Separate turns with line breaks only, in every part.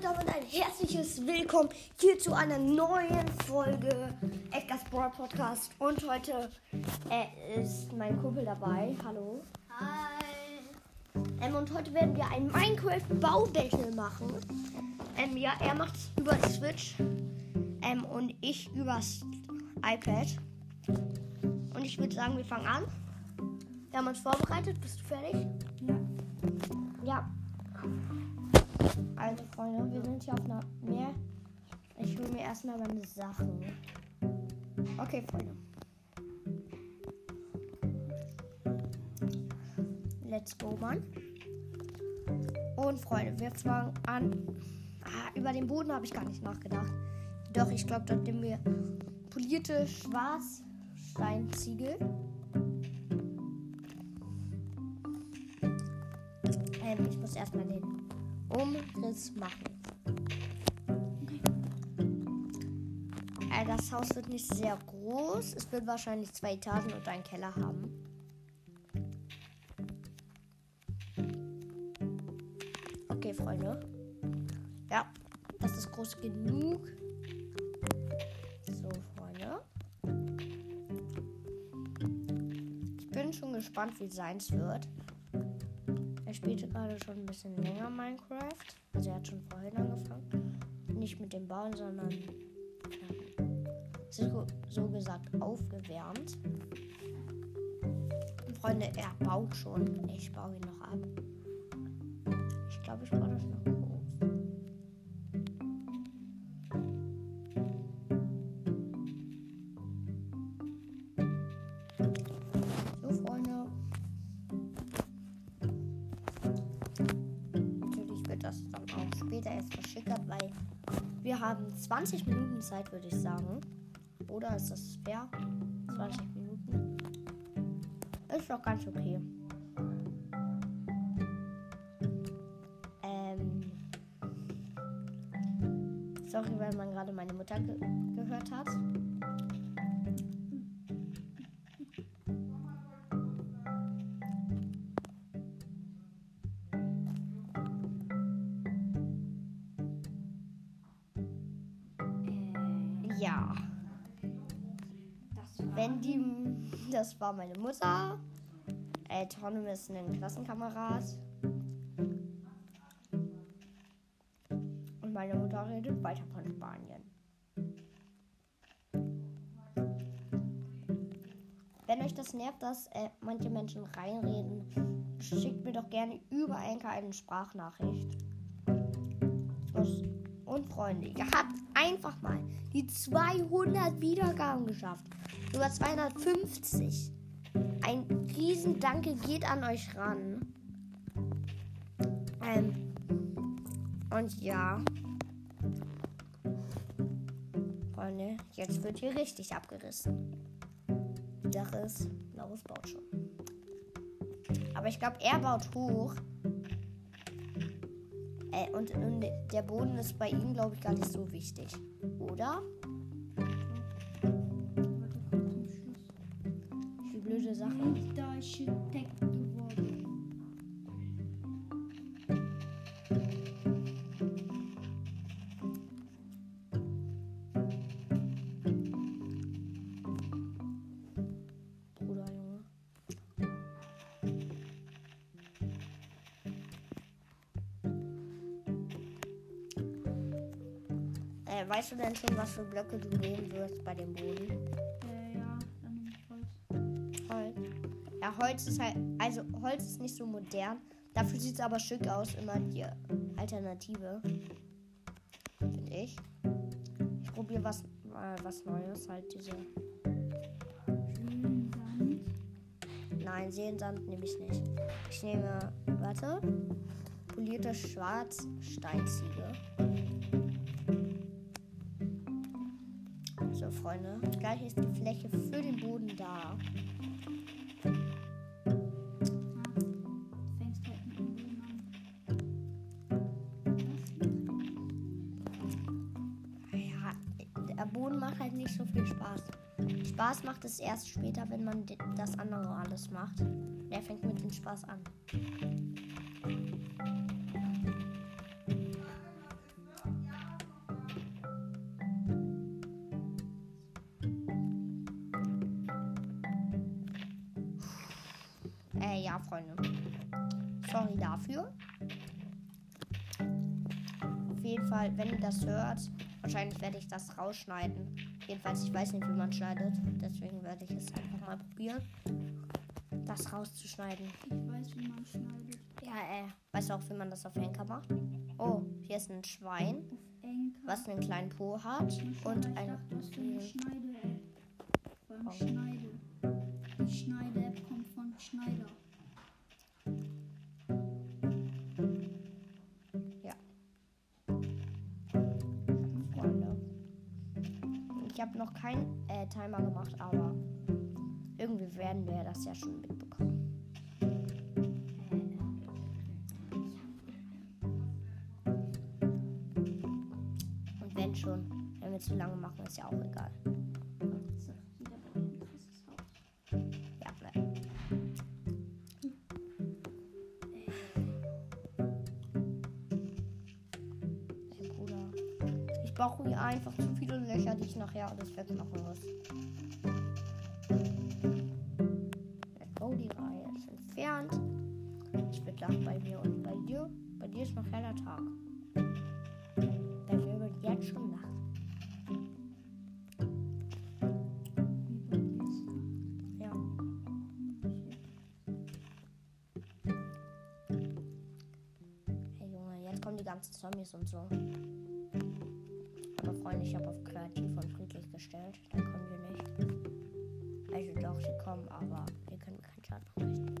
damit ein herzliches Willkommen hier zu einer neuen Folge Edgar's Brawl Podcast. Und heute äh, ist mein Kumpel dabei. Hallo.
Hi.
Ähm, und heute werden wir ein Minecraft-Baubattle machen. Ähm, ja, er macht es über Switch ähm, und ich übers iPad. Und ich würde sagen, wir fangen an. Wir haben uns vorbereitet. Bist du fertig?
Ja.
Ja. Also Freunde, wir sind hier auf einer Meer. Ich hole mir erstmal meine Sachen. Okay, Freunde. Let's go, Mann. Und Freunde, wir fangen an. Ah, über den Boden habe ich gar nicht nachgedacht. Doch, ich glaube, dort nehmen wir polierte Schwarzsteinziegel. Ähm, ich muss erstmal den Umriss machen. Äh, das Haus wird nicht sehr groß. Es wird wahrscheinlich zwei Etagen und einen Keller haben. Okay, Freunde. Ja, das ist groß genug. So, Freunde. Ich bin schon gespannt, wie seins wird. Er spielte gerade schon ein bisschen länger Minecraft. Also er hat schon vorhin angefangen. Nicht mit dem Bauen, sondern so, so gesagt aufgewärmt. Und Freunde, er baut schon. Ich baue ihn noch ab. Ich glaube, ich baue das noch 20 Minuten Zeit, würde ich sagen. Oder ist das fair? 20 Minuten. Ist doch ganz okay. Ähm. Sorry, weil man gerade meine Mutter ge gehört hat. Wenn die. Das war meine Mutter. Äh, Tornem ist ein Klassenkamerad. Und meine Mutter redet weiter von Spanien. Wenn euch das nervt, dass äh, manche Menschen reinreden, schickt mir doch gerne über Anchor eine Sprachnachricht. Und Freunde, ihr habt einfach mal die 200 Wiedergaben geschafft. Über 250. Ein riesen Danke geht an euch ran. Ähm, und ja. Freunde, jetzt wird hier richtig abgerissen. Die Sache ist, Laurus baut schon. Aber ich glaube, er baut hoch. Äh, und, und der Boden ist bei ihm, glaube ich, gar nicht so wichtig. Oder? Die blöde Sache.
Bin Architekt geworden.
Äh, weißt du denn schon, was für Blöcke du nehmen wirst bei dem Boden?
Holz
ist halt, also Holz ist nicht so modern. Dafür sieht es aber schick aus, immer die Alternative. Finde ich. Ich probiere was, mal was Neues, halt diese. Nein, Seensand nehme ich nicht. Ich nehme, warte, polierte Schwarzsteinziege. So, Freunde, gleich ist die Fläche für den Boden da. Spaß macht es erst später, wenn man das andere alles macht. Der fängt mit dem Spaß an. Das hört, wahrscheinlich werde ich das rausschneiden. Jedenfalls, ich weiß nicht, wie man schneidet. Deswegen werde ich es einfach mal probieren, das rauszuschneiden.
Ich weiß, wie man schneidet.
Ja, äh, weißt du auch, wie man das auf Henker macht? Oh, hier ist ein Schwein,
Enker.
was einen kleinen Po hat und
ich
eine.
dachte, was für eine Schneide-App. Beim
Oh.
Schneide.
Keinen äh, Timer gemacht, aber irgendwie werden wir das ja schon mitbekommen. Und wenn schon, wenn wir zu lange machen, ist ja auch egal. Einfach zu viele Löcher, die ich nachher alles wegmachen muss. Let's go, die Reihe ist entfernt. Es wird Nacht bei mir und bei dir. Bei dir ist noch heller Tag. Bei mir wird jetzt schon Nacht.
Wie bei dir
Freunde, ich habe auf kreativ und friedlich gestellt. Dann kommen die nicht. Also doch, sie kommen, aber wir können keinen Schaden anrichten.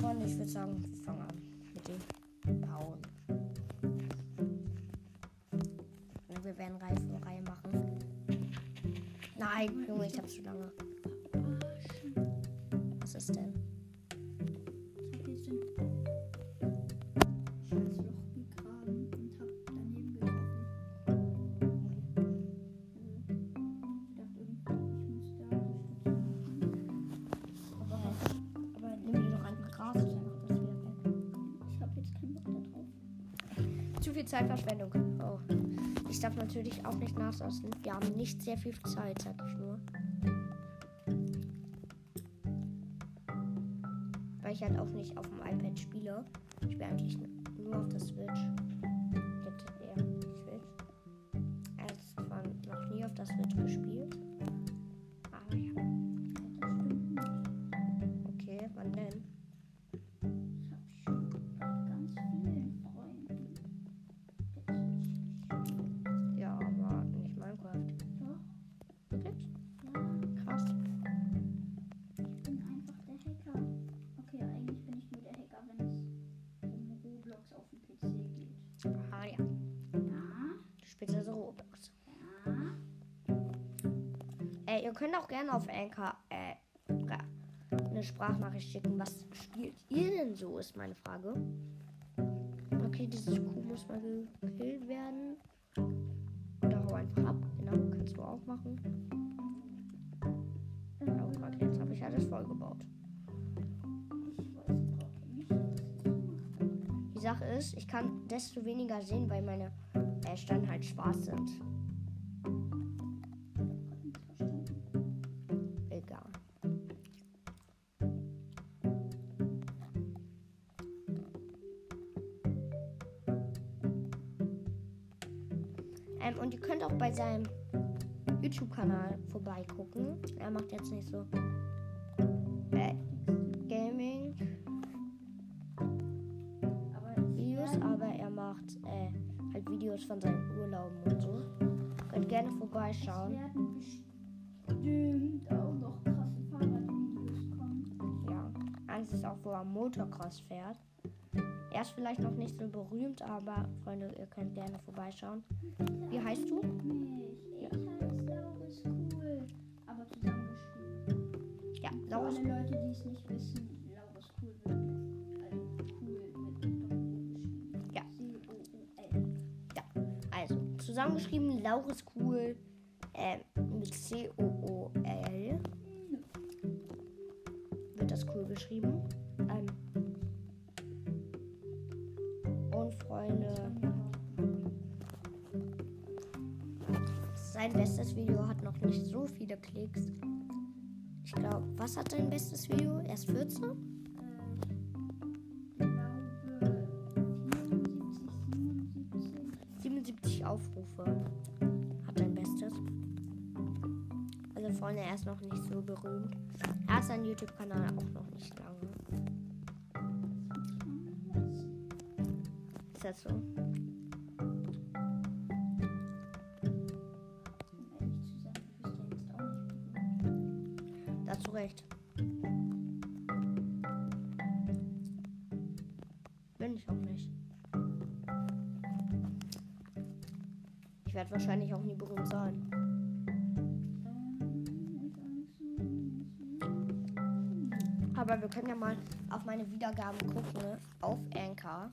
Freunde, ich würde sagen, wir fangen an mit dem Bauen. Und wir werden Reihe für Reihe machen. Nein, Junge, ich habe zu lange. Zeitverschwendung. Oh. Ich darf natürlich auch nicht nachlassen. Wir haben nicht sehr viel Zeit, sag ich nur. Weil ich halt auch nicht auf dem iPad spiele. Ich spiele eigentlich ihr könnt auch gerne auf Anchor äh, eine Sprachnachricht schicken. Was spielt ihr denn so, ist meine Frage. Okay, dieses Kuh muss mal gekillt werden. Oder hau einfach ab. Genau, kannst du auch machen. Oh, fuck, jetzt habe ich alles vollgebaut. Die Sache ist, ich kann desto weniger sehen, weil meine äh, Steine halt schwarz sind. YouTube-Kanal vorbeigucken. Er macht jetzt nicht so äh, Gaming-Videos,
Aber ich
aber er macht äh, halt Videos von seinen Urlauben und so. Könnt gerne vorbeischauen.
werden bestimmt auch noch krasse Fahrradvideos kommen.
Ja, eins ist auch, wo er Motocross fährt. Er ist vielleicht noch nicht so berühmt, aber Freunde, ihr könnt gerne vorbeischauen. Wie heißt du?
Laurus Cool. Aber zusammengeschrieben.
Ja,
Für
Laurus.
alle Leute, die es nicht wissen, Laurus Cool wird also cool mit Doppel-O geschrieben.
Ja.
C-O-O-L.
Also, zusammengeschrieben Laurus Cool äh, mit C-O-O-L wird das cool geschrieben. Ähm, und Freunde, sein bestes Video hat noch nicht so viele Klicks. Ich glaube, was hat dein bestes Video? Erst 14?
Äh, ich glaube 74, 77.
77 Aufrufe hat dein bestes. Also Freunde, er ist noch nicht so berühmt. Er hat seinen YouTube-Kanal auch noch nicht lange. Ist das so? Bin ich auch nicht. Ich werde wahrscheinlich auch nie berühmt sein. Aber wir können ja mal auf meine Wiedergaben gucken, ne? auf Anchor.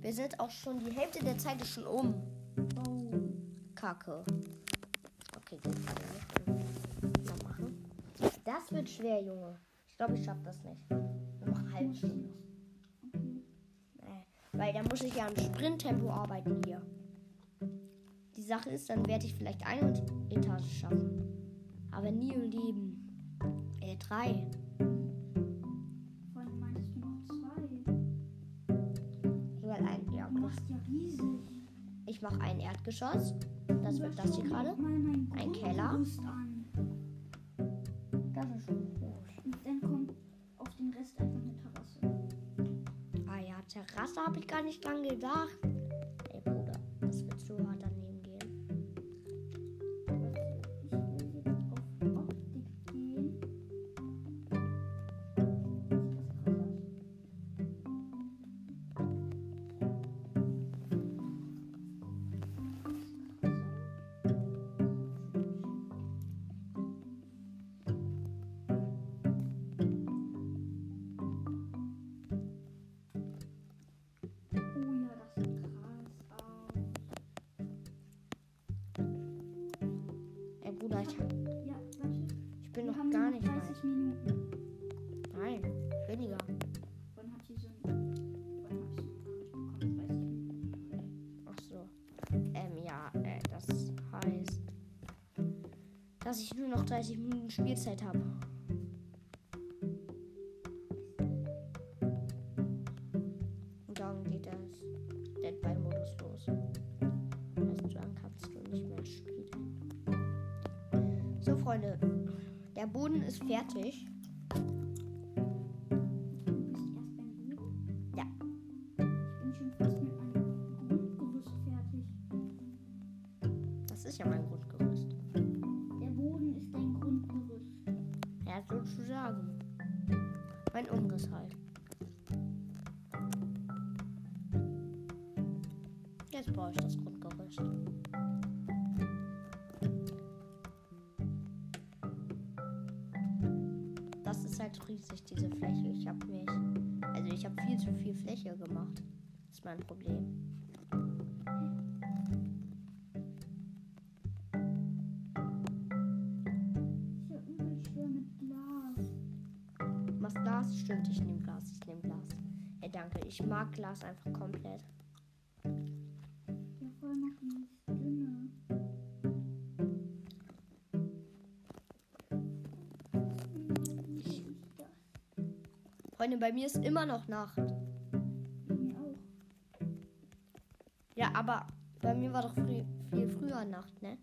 Wir sind auch schon, die Hälfte der Zeit ist schon um.
Oh,
Kacke. Okay, das Das wird schwer, Junge. Ich glaube, ich schaffe das nicht. Machen eine halbe Stunde. Äh, Weil dann muss ich ja im Sprinttempo arbeiten hier. Die Sache ist, dann werde ich vielleicht eine Etage schaffen. Aber nie im Leben. Äh, drei.
Vorhin meintest du noch zwei.
Egal, ein, ja,
Du machst ja riesig.
Ich mache ein Erdgeschoss. Das wird das hier gerade. Ein Keller.
Grundgerüst
habe ich gar nicht dran gedacht. Dass ich nur noch 30 Minuten Spielzeit habe. Das ist halt riesig, diese Fläche. Ich habe mich. Also, ich habe viel zu viel Fläche gemacht. Das ist mein Problem.
Ja
machst Glas? Stimmt, ich nehme Glas. Ich nehme Glas. Ey, danke. Ich mag Glas einfach komplett. Freunde, bei mir ist immer noch Nacht.
Bei mir auch.
Ja, aber bei mir war doch früh, viel früher Nacht, ne?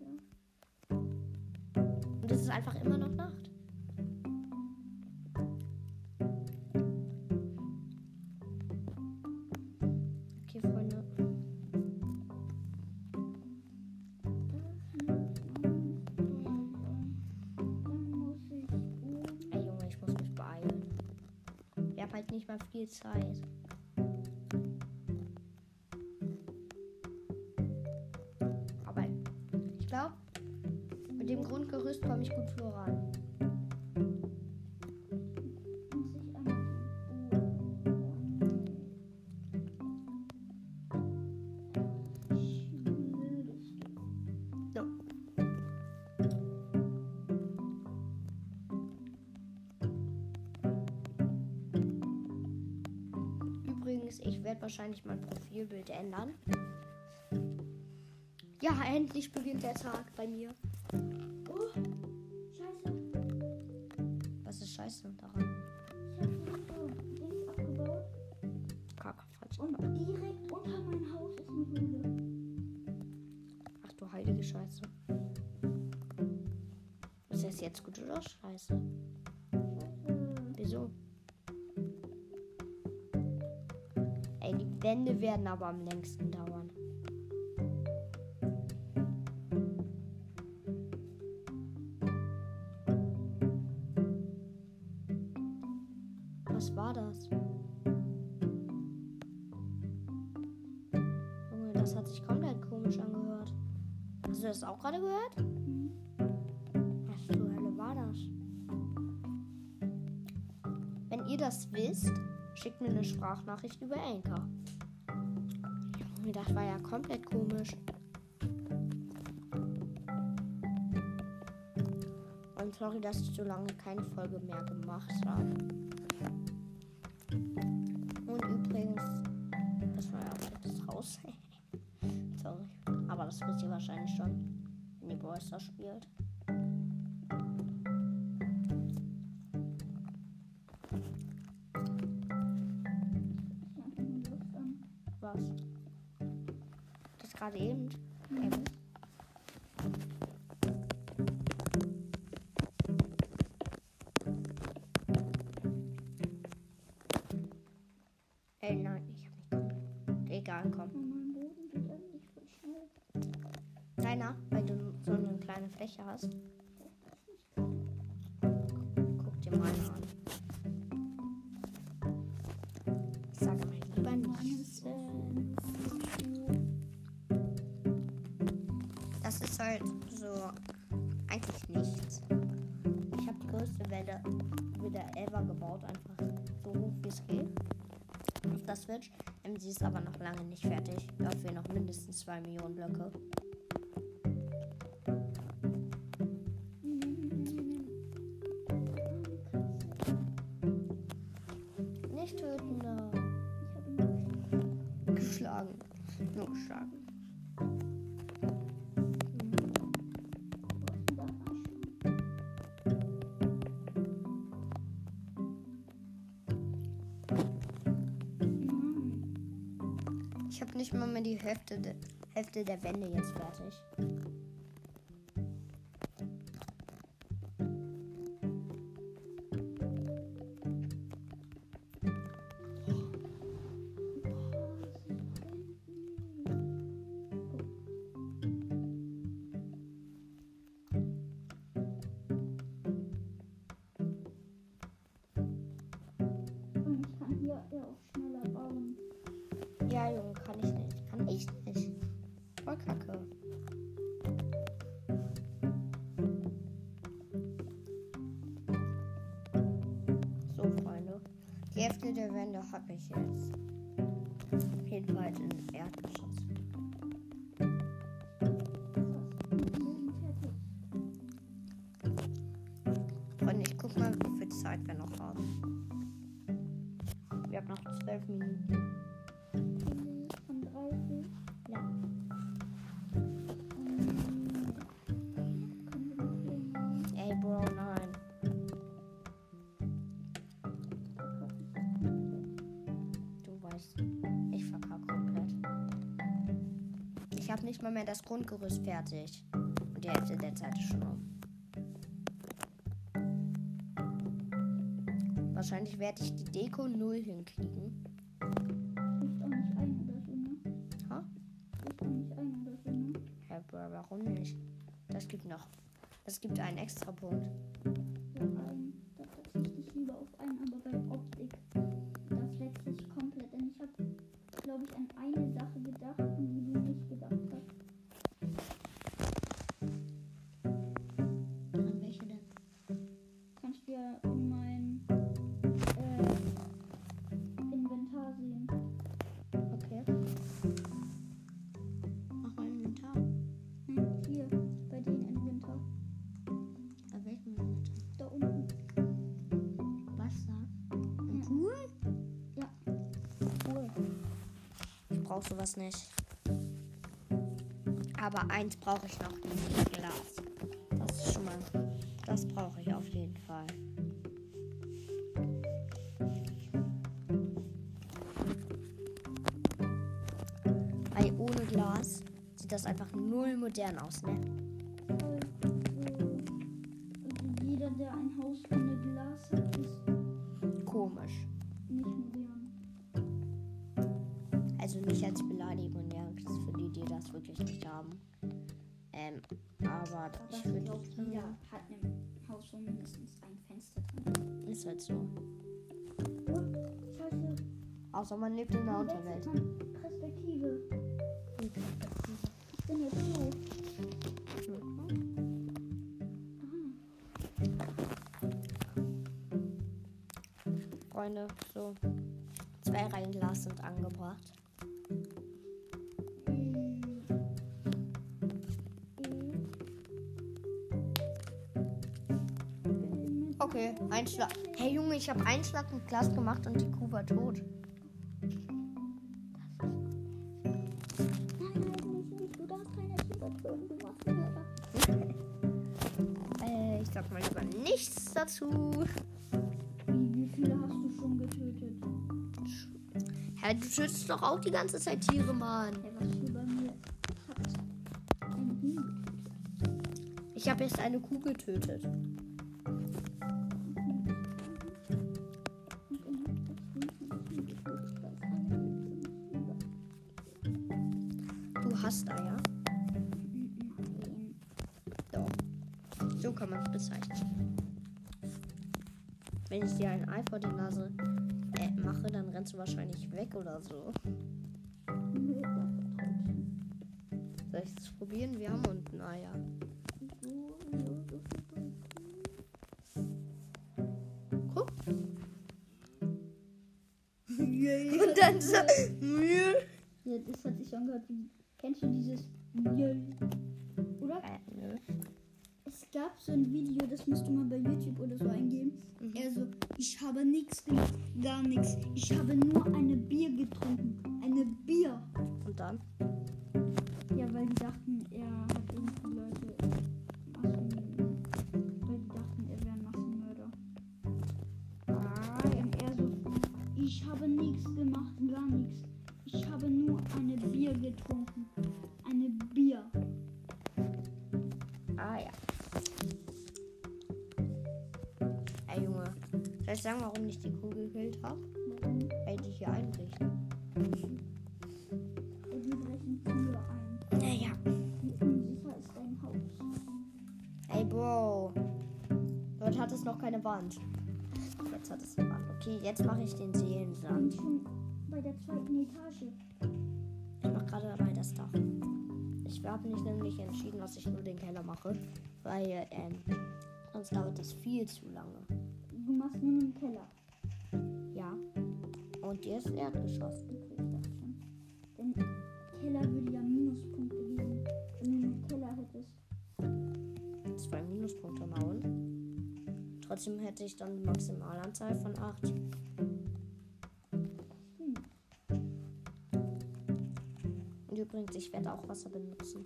Ja.
Und es ist einfach immer noch Nacht. Werde wahrscheinlich mein Profilbild ändern. Ja, endlich beginnt der Tag bei mir.
Oh, scheiße.
Scheiße daran?
Ich habe so Dings abgebaut
Kacke, falsch.
und direkt unter mein Haus ist eine Höhle.
Ach du heilige Scheiße. Ist das jetzt gut oder scheiße?
Scheiße.
Wände werden aber am längsten dauern. Was war das? Junge, das hat sich komplett komisch angehört. Hast du das auch gerade gehört? Was zur Hölle war das? Wenn ihr das wisst, schickt mir eine Sprachnachricht über Anchor. Junge, das war ja komplett komisch. Und sorry, dass ich so lange keine Folge mehr gemacht habe. Und übrigens, das war ja auch jetzt raus. sorry. Aber das wisst ihr wahrscheinlich schon, wenn ihr Stars spielt. Hast. Guck dir meine an. Ich sage mal lieber nichts. Das ist halt so eigentlich nichts. Ich habe die größte Welle wieder ever gebaut, einfach so hoch wie es geht. Auf der Switch. Ähm, sie ist aber noch lange nicht fertig. Dafür noch mindestens zwei Millionen Blöcke. Nur geschlagen. Ich habe nicht mal mehr die Hälfte, de Hälfte der Wände jetzt fertig. Wir haben noch zwölf Minuten.
Von 30.
Ja.
Können wir noch irgendwie
Ey, Bro, nein. Du weißt, ich verkacke komplett. Ich habe nicht mal mehr das Grundgerüst fertig. Und die Hälfte der Zeit ist schon um. Wahrscheinlich werde ich die Deko null hinkriegen. Warum nicht? Das gibt noch. Das gibt einen extra Punkt.
Ja,
sowas nicht. Aber eins brauche ich noch, Glas. Das ist schon mal. Das brauche ich auf jeden Fall. Weil ohne Glas sieht das einfach null modern aus, ne?
Jeder, der ein Haus
wirklich nicht haben. Ähm, aber
Aber
ich würde
jeder hat ein Haus, wo mindestens ein Fenster drin ist.
halt so.
Oh, scheiße.
Außer man lebt in der Unterwelt.
Perspektive. Ich bin jetzt so.
Freunde, so zwei Reihen Glas sind angebracht. Okay, ein Schlag. Hey Junge, ich habe einen Schlag mit Glas gemacht und die Kuh war tot.
Du. Du.
Äh, ich sag mal lieber nichts dazu.
Wie, wie viele hast du schon getötet?
Hä, du schützt doch auch die ganze Zeit Tiere, Mann.
Ja, was hier bei mir
Ich habe jetzt eine Kuh getötet. Ei vor die Nase äh, mache, dann rennst du wahrscheinlich weg oder so. Soll ich es probieren? Wir haben unten Eier. Guck. Und dann so.
Ja, das hat sich angehört wie.
Soll ich sagen, warum ich die Kuh gekillt habe?
Warum?
Weil die hier einbricht.
Und wir brechen Tür ein.
Naja.
Wie unsicher ist dein Haus?
Ey Bro. Dort hat es noch keine Wand. Jetzt hat es eine Wand. Okay, jetzt mache ich den
Wir sind
Seelensand.
schon bei der zweiten Etage.
Ich mache gerade dabei das Dach. Ich habe mich nämlich entschieden, dass ich nur den Keller mache, weil ähm, sonst dauert das viel zu lange.
Nur einen Keller.
Ja. Und ist Erdgeschoss.
Denn Keller würde ja Minuspunkte geben, wenn du einen Keller hättest.
Zwei Minuspunkte mal und. Trotzdem hätte ich dann die Maximalanzahl von 8.
Hm.
Und übrigens, ich werde auch Wasser benutzen.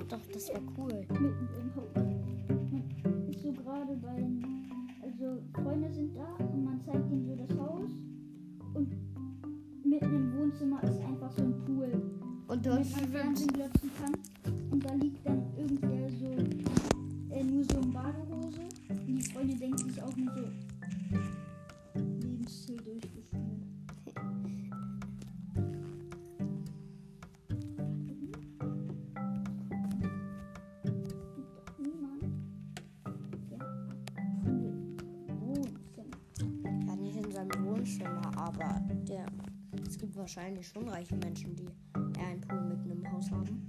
Doch, doch, das wäre cool.
mitten im Haus. So gerade bei. Also, Freunde sind da und man zeigt ihnen so das Haus. Und mitten im Wohnzimmer ist einfach so ein Pool,
Und
damit man Fernsehen glotzen kann. Und da liegt dann irgendwer
schon reiche Menschen, die eher einen Pool mitten im Haus haben.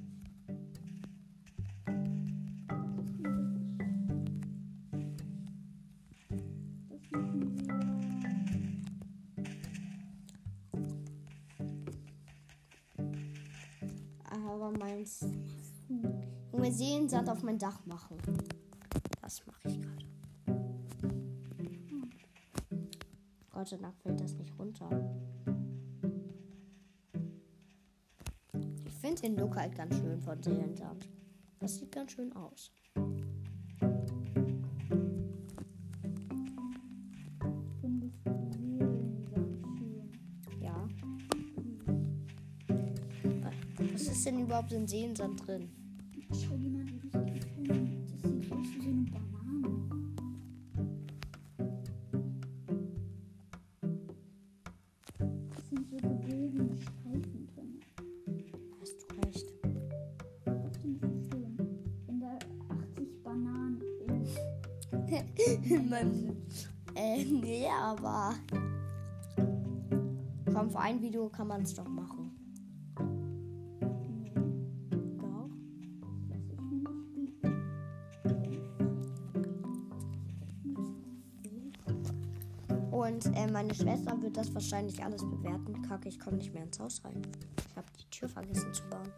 Aber meins. Junge, Seelensand auf mein Dach machen. Das mache ich gerade. Gott sei Dank den Look halt ganz schön von Seelen Sand. Das sieht ganz schön aus. Ja. Was ist denn überhaupt in
Seelen Sand drin? Ich dir
Man, äh, nee, aber. Komm, für ein Video kann man es doch machen. Und äh, meine Schwester wird das wahrscheinlich alles bewerten. Kacke, ich komme nicht mehr ins Haus rein. Ich habe die Tür vergessen zu bauen.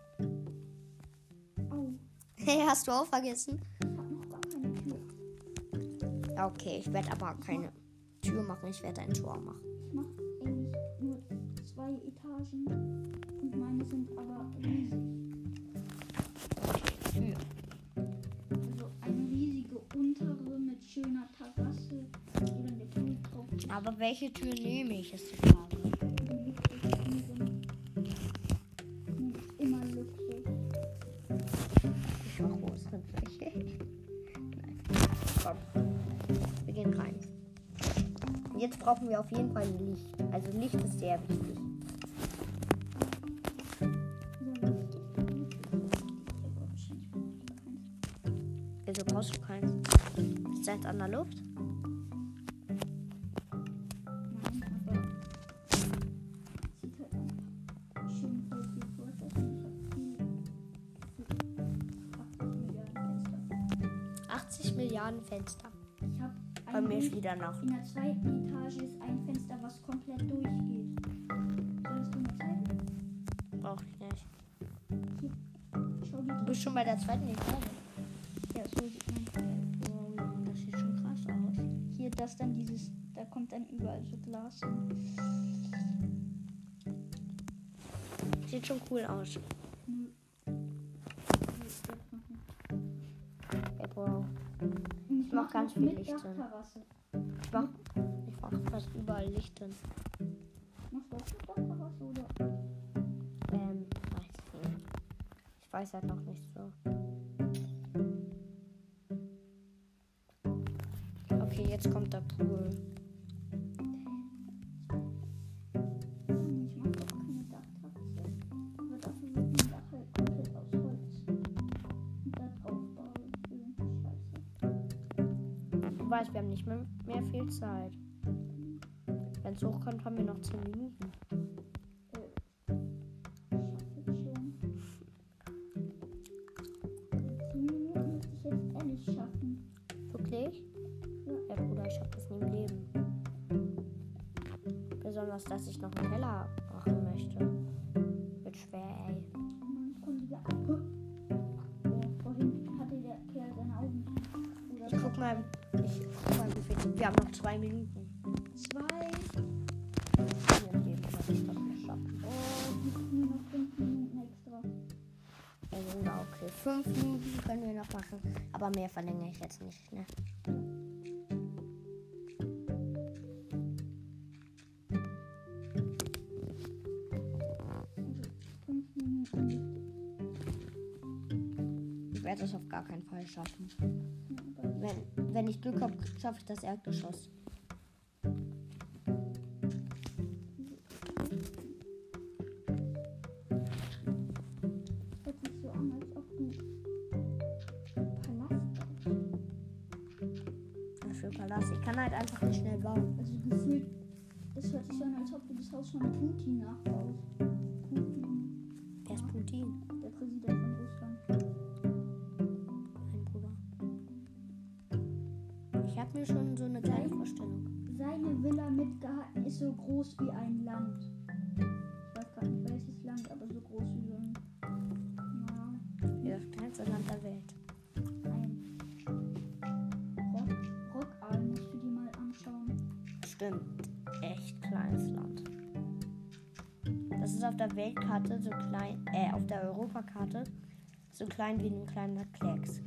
Au,
Hey, hast du auch vergessen? Okay, ich werde aber keine Tür machen. Ich werde ein Tor machen.
Ich mache eigentlich nur zwei Etagen und meine sind aber riesig.
Tür.
Also eine riesige untere mit schöner Terrasse, wo dann der Pool drauf.
Aber welche Tür nehme ich, ist die Frage. Jetzt brauchen wir auf jeden Fall Licht. Also Licht ist sehr wichtig. Wieso brauchst du keins? Ist eins an der Luft? Wieder noch.
In der zweiten Etage ist ein Fenster, was komplett durchgeht. Sollst du mir zeigen?
Brauch ich nicht.
Schau
Du bist schon bei der zweiten Etage.
Ja, so sieht man.
Oh, das sieht schon krass aus.
Hier, das dann dieses, da kommt dann überall so Glas hin.
Sieht schon cool aus.
Und ich
mach ganz viel
mit
Licht.
Dachterrasse.
Überall Licht hin.
Machst du auch mit Dachterrasse oder?
Ähm, weiß ich nicht. Ich weiß halt noch nicht so. Okay, jetzt kommt der Pool. Wir haben nicht mehr, mehr viel Zeit. Wenn es hochkommt, haben wir noch 10 Minuten.
Schaffe ich schon.
Mehr verlängere ich jetzt nicht, ne? Ich werde es auf gar keinen Fall schaffen. Wenn, wenn ich Glück habe, schaffe ich das Erdgeschoss.
Palast.
Ich kann halt einfach nicht schnell bauen.
Also gefühlt, das hört sich an, als ob du das Haus von Putin nachbaust. Putin,
Wer ist Putin?
der Präsident von Russland.
Mein Bruder. Ich habe mir schon so eine kleine Vorstellung.
Seine Villa mit Garten ist so groß wie ein Land. So
klein wie ein kleiner Klecks.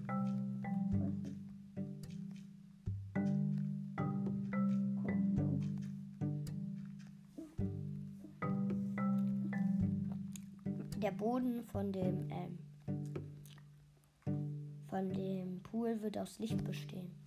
Der Boden von dem ähm, von dem Pool wird aus Licht bestehen.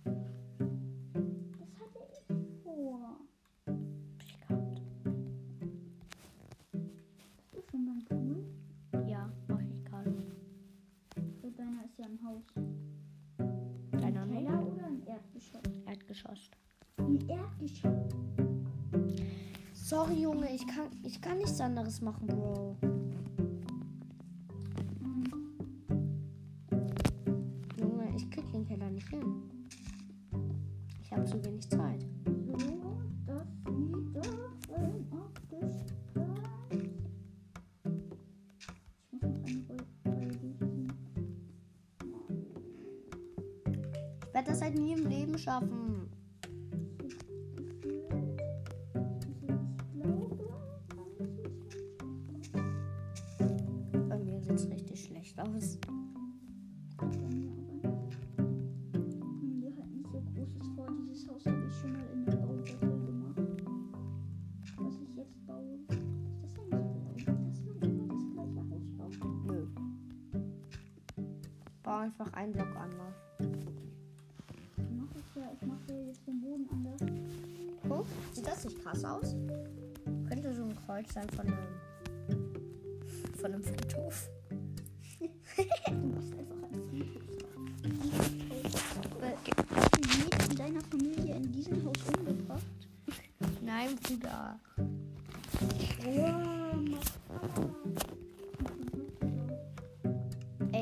Sorry, Junge, ich kann, ich kann nichts anderes machen, Bro.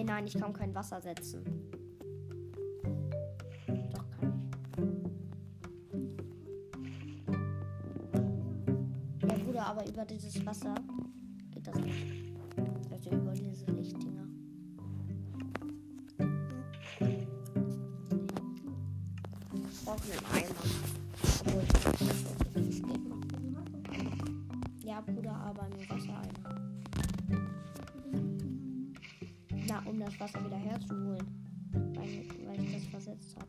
Nein, ich kann kein Wasser setzen. Doch, kann ich. Ja, Bruder, aber über dieses Wasser geht das nicht. Also über diese Lichtdinger. Ich brauche einen Eimer. Obwohl ich nicht. Ja, Bruder, aber nur Wasser wieder herzuholen. Weil, weil ich das versetzt habe.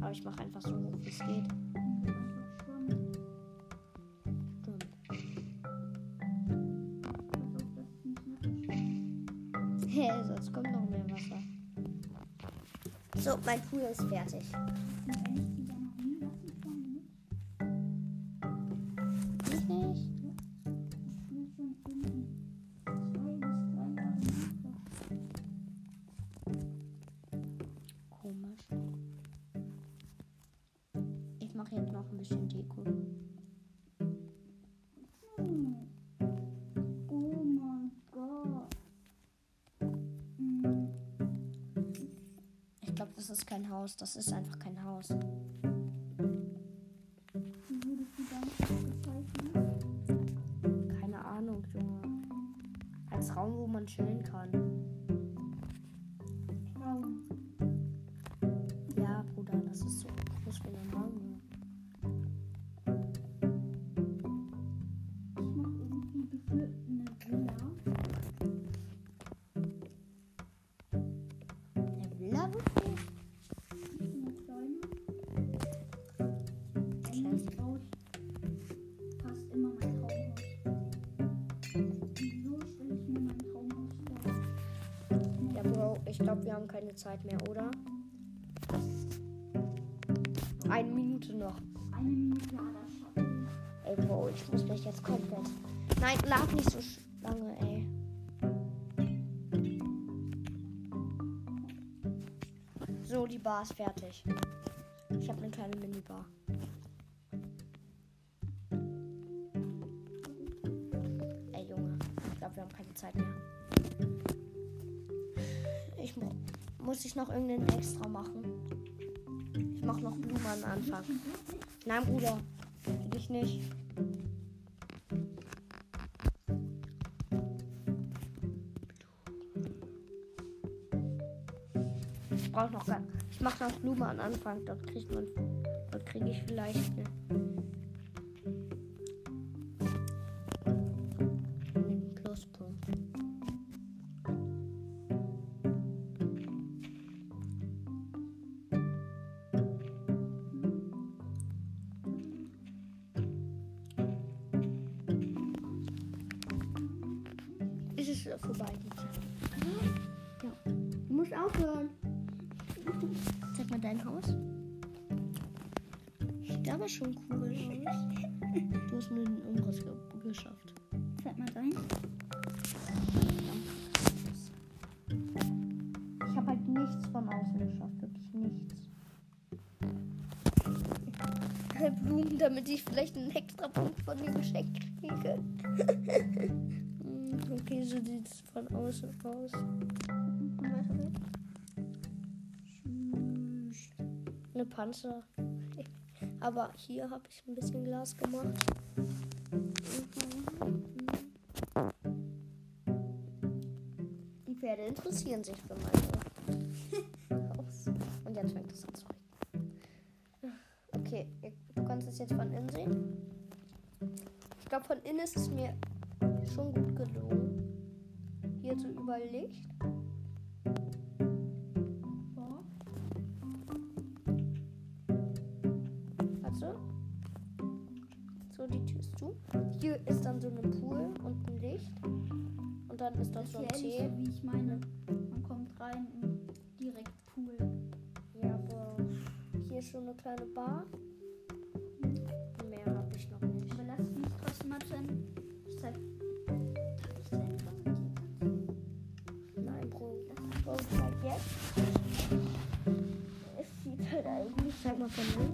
Aber ich mache einfach so hoch, wie es geht. Hä, sonst kommt noch mehr Wasser. So, mein Pool ist fertig. Haus. Das ist einfach kein Haus. Keine Ahnung, Junge. Als Raum, wo man chillen kann. Ja, Bruder, das ist so groß wie ein Raum. Zeit mehr, oder? Eine Minute noch.
Eine Minute, wir.
Ey, Bro, ich muss mich jetzt komplett. Nein, lad nicht so lange, ey. So, die Bar ist fertig. Ich habe eine kleine Minibar. Ich noch irgendeinen extra machen. Ich mache noch Blumen am Anfang. Nein, Bruder, dich nicht. Ich brauche noch gar. Ich mache noch Blume am Anfang. Dort kriegt man. Dort kriege ich vielleicht eine. Damit ich vielleicht einen extra Punkt von dir geschenkt kriege. Hm, okay, so sieht es von außen aus. Eine Panzer. Aber hier habe ich ein bisschen Glas gemacht. Die Pferde interessieren sich für meine. Und jetzt fängt es an zu kannst es jetzt von innen sehen. Ich glaube, von innen ist es mir schon gut gelungen. Hier so überall Licht.
Ja.
Warte. So, die Tür ist zu. Hier ist dann so ein Pool und ein Licht. Und dann ist das
Das
so ein Tee.
so, wie ich meine. Man kommt rein in direkt Pool.
Ja, aber hier ist schon eine kleine Bar. Eigentlich.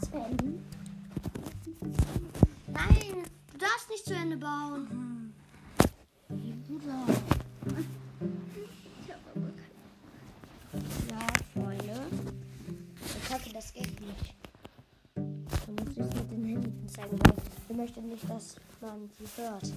Bewerten. Nein, du darfst nicht zu Ende bauen. Hey, Bruder. Ja, Freunde. Ich hoffe, das geht nicht. Dann muss ich es mit den Händen zeigen, weil ich möchte nicht, dass man sie hört.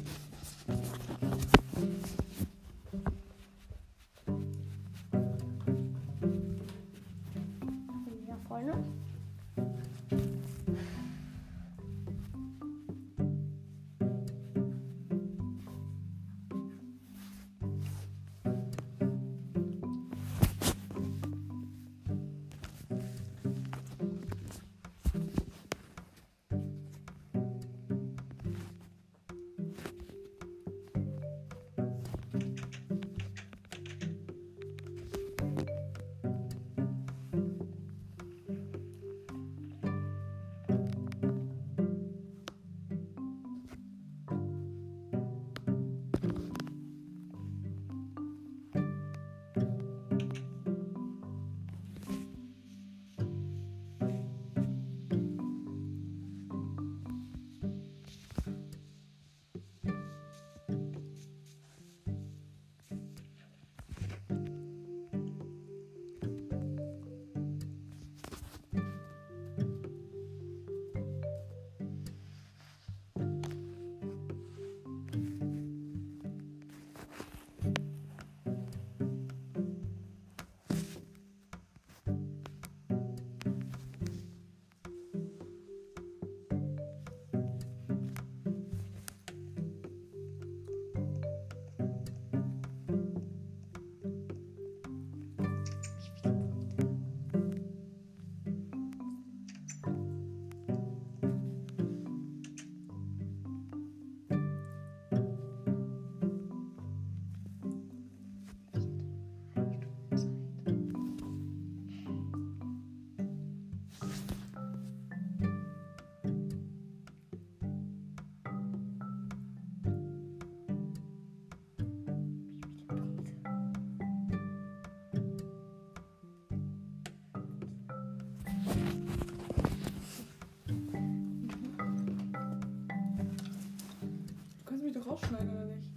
Rausschneiden oder nicht?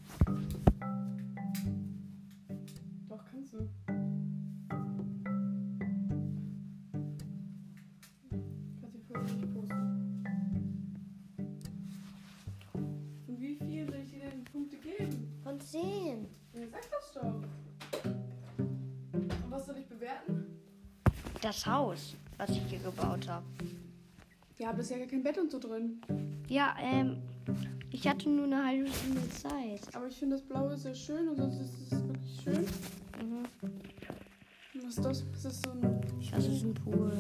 Doch, kannst du. Kannst die Folge nicht posten. Und wie viel soll ich dir denn Punkte geben?
Von 10.
Ja, sag das doch. Und was soll ich bewerten?
Das Haus, was ich hier gebaut habe.
Ja, ist ja gar kein Bett und so drin.
Ja, ähm, ich hatte nur eine halbe Stunde Zeit.
Aber ich finde das Blaue sehr schön und sonst ist es wirklich schön.
Mhm.
Was ist das? Das ist so ein.
Das ist ein Pool.